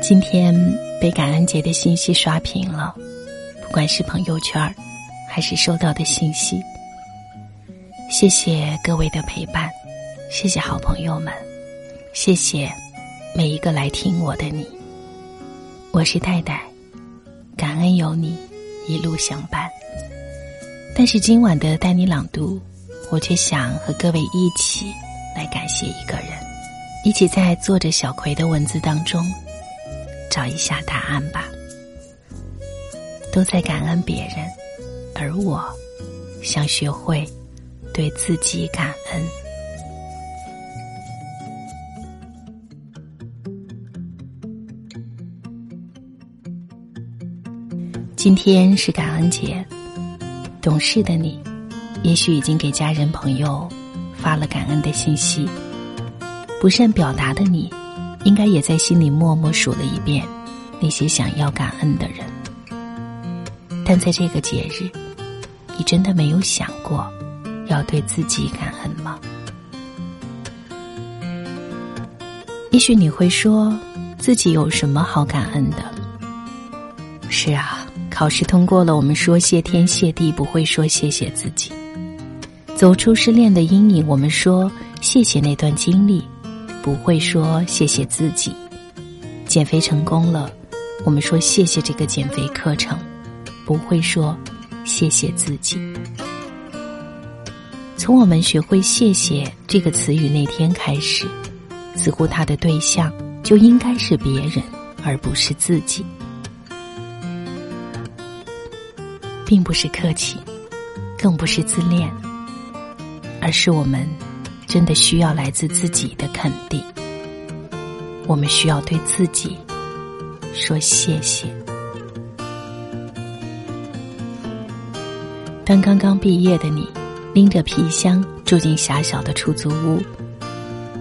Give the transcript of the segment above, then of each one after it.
今天被感恩节的信息刷屏了，不管是朋友圈还是收到的信息。谢谢各位的陪伴，谢谢好朋友们，谢谢每一个来听我的你。我是戴戴，感恩有你一路相伴。但是今晚的带你朗读，我却想和各位一起来感谢一个人，一起在作者小葵的文字当中找一下答案吧。都在感恩别人，而我想学会对自己感恩。今天是感恩节，懂事的你，也许已经给家人朋友发了感恩的信息；不善表达的你，应该也在心里默默数了一遍那些想要感恩的人。但在这个节日，你真的没有想过要对自己感恩吗？也许你会说，自己有什么好感恩的？是啊。考试通过了，我们说谢天谢地，不会说谢谢自己；走出失恋的阴影，我们说谢谢那段经历，不会说谢谢自己；减肥成功了，我们说谢谢这个减肥课程，不会说谢谢自己。从我们学会“谢谢”这个词语那天开始，似乎他的对象就应该是别人，而不是自己。并不是客气，更不是自恋，而是我们真的需要来自自己的肯定。我们需要对自己说谢谢。当刚刚毕业的你拎着皮箱住进狭小的出租屋，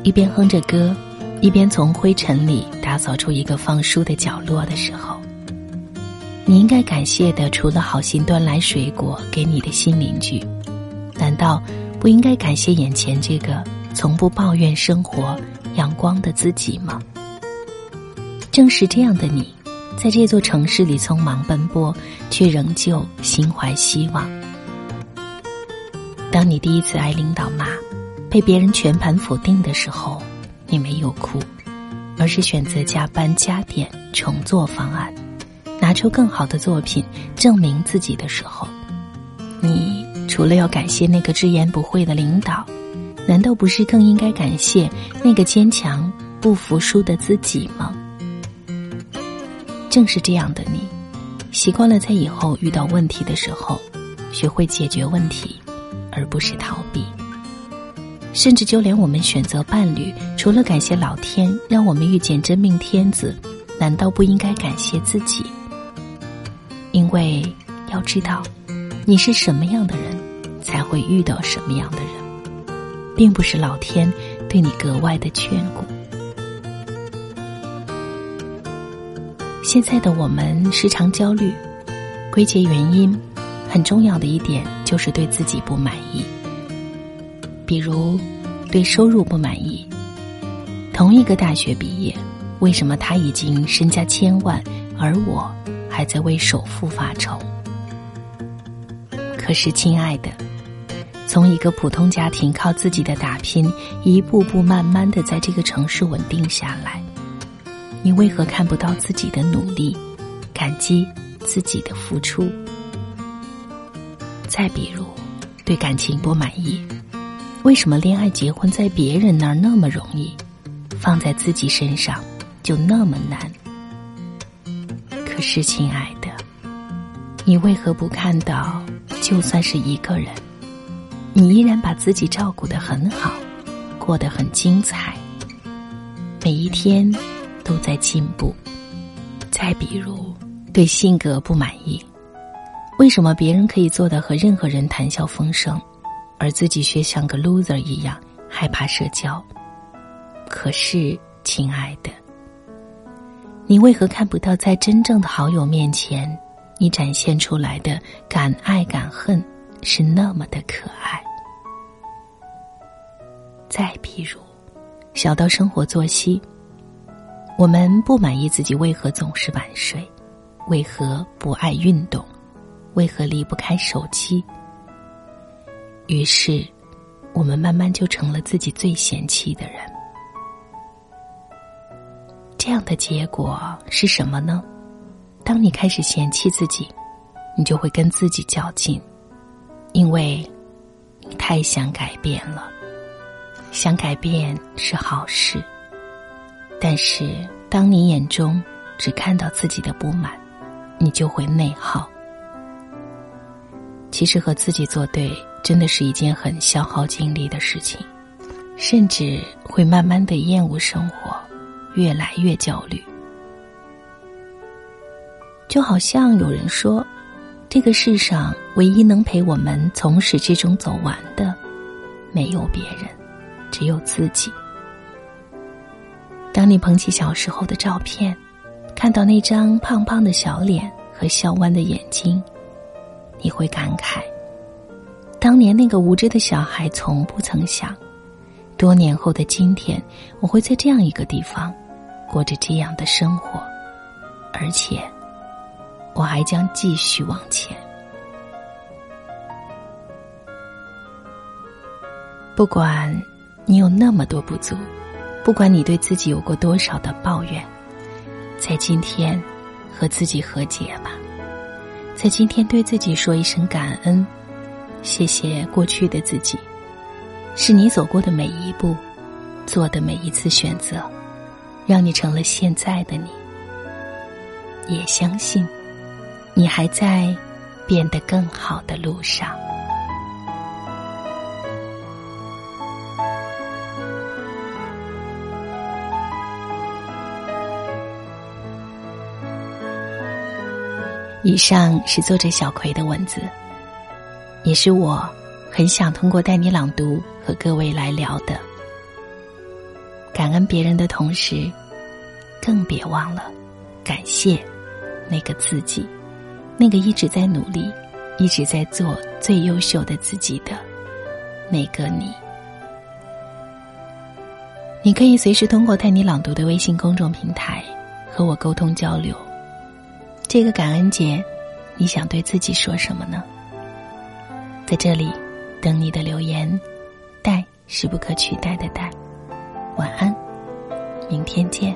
一边哼着歌，一边从灰尘里打扫出一个放书的角落的时候。你应该感谢的，除了好心端来水果给你的新邻居，难道不应该感谢眼前这个从不抱怨生活阳光的自己吗？正是这样的你，在这座城市里匆忙奔波，却仍旧心怀希望。当你第一次挨领导骂，被别人全盘否定的时候，你没有哭，而是选择加班加点重做方案。拿出更好的作品证明自己的时候，你除了要感谢那个直言不讳的领导，难道不是更应该感谢那个坚强不服输的自己吗？正是这样的你，习惯了在以后遇到问题的时候，学会解决问题，而不是逃避。甚至就连我们选择伴侣，除了感谢老天让我们遇见真命天子，难道不应该感谢自己？因为要知道，你是什么样的人，才会遇到什么样的人，并不是老天对你格外的眷顾。现在的我们时常焦虑，归结原因，很重要的一点就是对自己不满意。比如，对收入不满意，同一个大学毕业，为什么他已经身家千万，而我？还在为首付发愁。可是，亲爱的，从一个普通家庭靠自己的打拼，一步步慢慢的在这个城市稳定下来，你为何看不到自己的努力，感激自己的付出？再比如，对感情不满意，为什么恋爱结婚在别人那儿那么容易，放在自己身上就那么难？可是，亲爱的，你为何不看到，就算是一个人，你依然把自己照顾得很好，过得很精彩，每一天都在进步。再比如，对性格不满意，为什么别人可以做的和任何人谈笑风生，而自己却像个 loser 一样害怕社交？可是，亲爱的。你为何看不到，在真正的好友面前，你展现出来的敢爱敢恨是那么的可爱？再比如，小到生活作息，我们不满意自己为何总是晚睡，为何不爱运动，为何离不开手机。于是，我们慢慢就成了自己最嫌弃的人。这样的结果是什么呢？当你开始嫌弃自己，你就会跟自己较劲，因为你太想改变了。想改变是好事。但是，当你眼中只看到自己的不满，你就会内耗。其实和自己作对，真的是一件很消耗精力的事情，甚至会慢慢的厌恶生活，越来越焦虑。就好像有人说，这个世上唯一能陪我们从始至终走完的，没有别人，只有自己。当你捧起小时候的照片，看到那张胖胖的小脸和笑弯的眼睛，你会感慨：当年那个无知的小孩从不曾想，多年后的今天，我会在这样一个地方，过着这样的生活，而且我还将继续往前。不管你有那么多不足。不管你对自己有过多少的抱怨，在今天和自己和解吧，在今天对自己说一声感恩，谢谢过去的自己，是你走过的每一步，做的每一次选择，让你成了现在的你。也相信，你还在变得更好的路上。以上是作者小葵的文字，也是我很想通过带你朗读和各位来聊的。感恩别人的同时，更别忘了感谢那个自己，那个一直在努力、一直在做最优秀的自己的那个你。你可以随时通过带你朗读的微信公众平台和我沟通交流。这个感恩节，你想对自己说什么呢？在这里等你的留言。带是不可取代的带。晚安，明天见。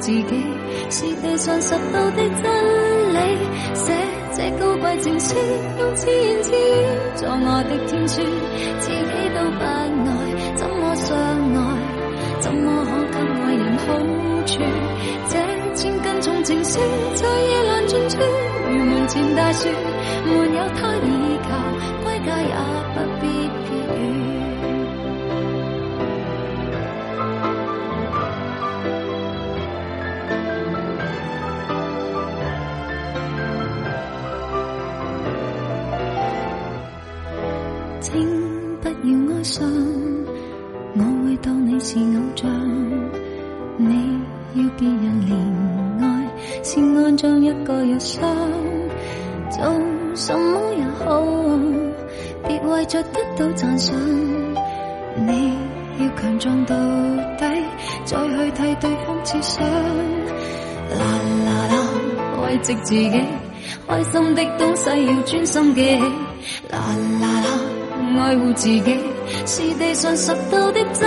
自己是地上拾到的真理。写这高贵情书，用自言自语做我的天书，自己都不爱，怎么相爱？怎么可给爱人好处？这千斤重情书在夜阑尽处，如门前大树，没有他倚要别人怜爱，是按像一个日常。做什么也好，别为着得到赞赏。你要强壮到底，再去替对方设想。啦啦啦，慰藉自己，开心的东西要专心记起。啦啦啦，爱护自己。是地上拾到的真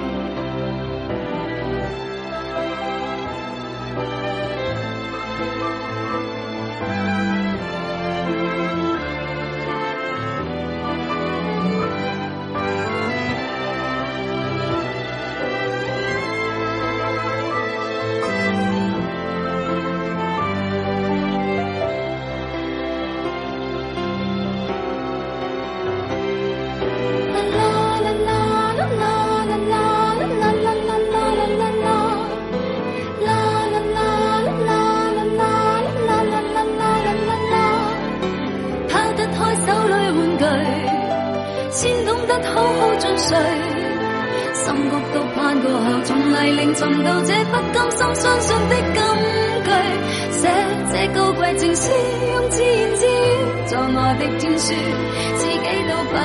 避雨。好好进睡。深谷都攀过后，从泥泞寻到这不甘心相信的金句。写这高贵情书，用自言自语作我的天书，自己都不爱，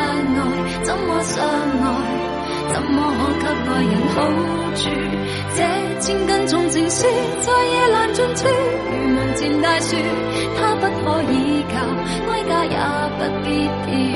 怎么相爱？怎么可给爱人好处？这千斤重情书，在夜阑尽处，如门前大树，它不可依靠，归家也不必寄语。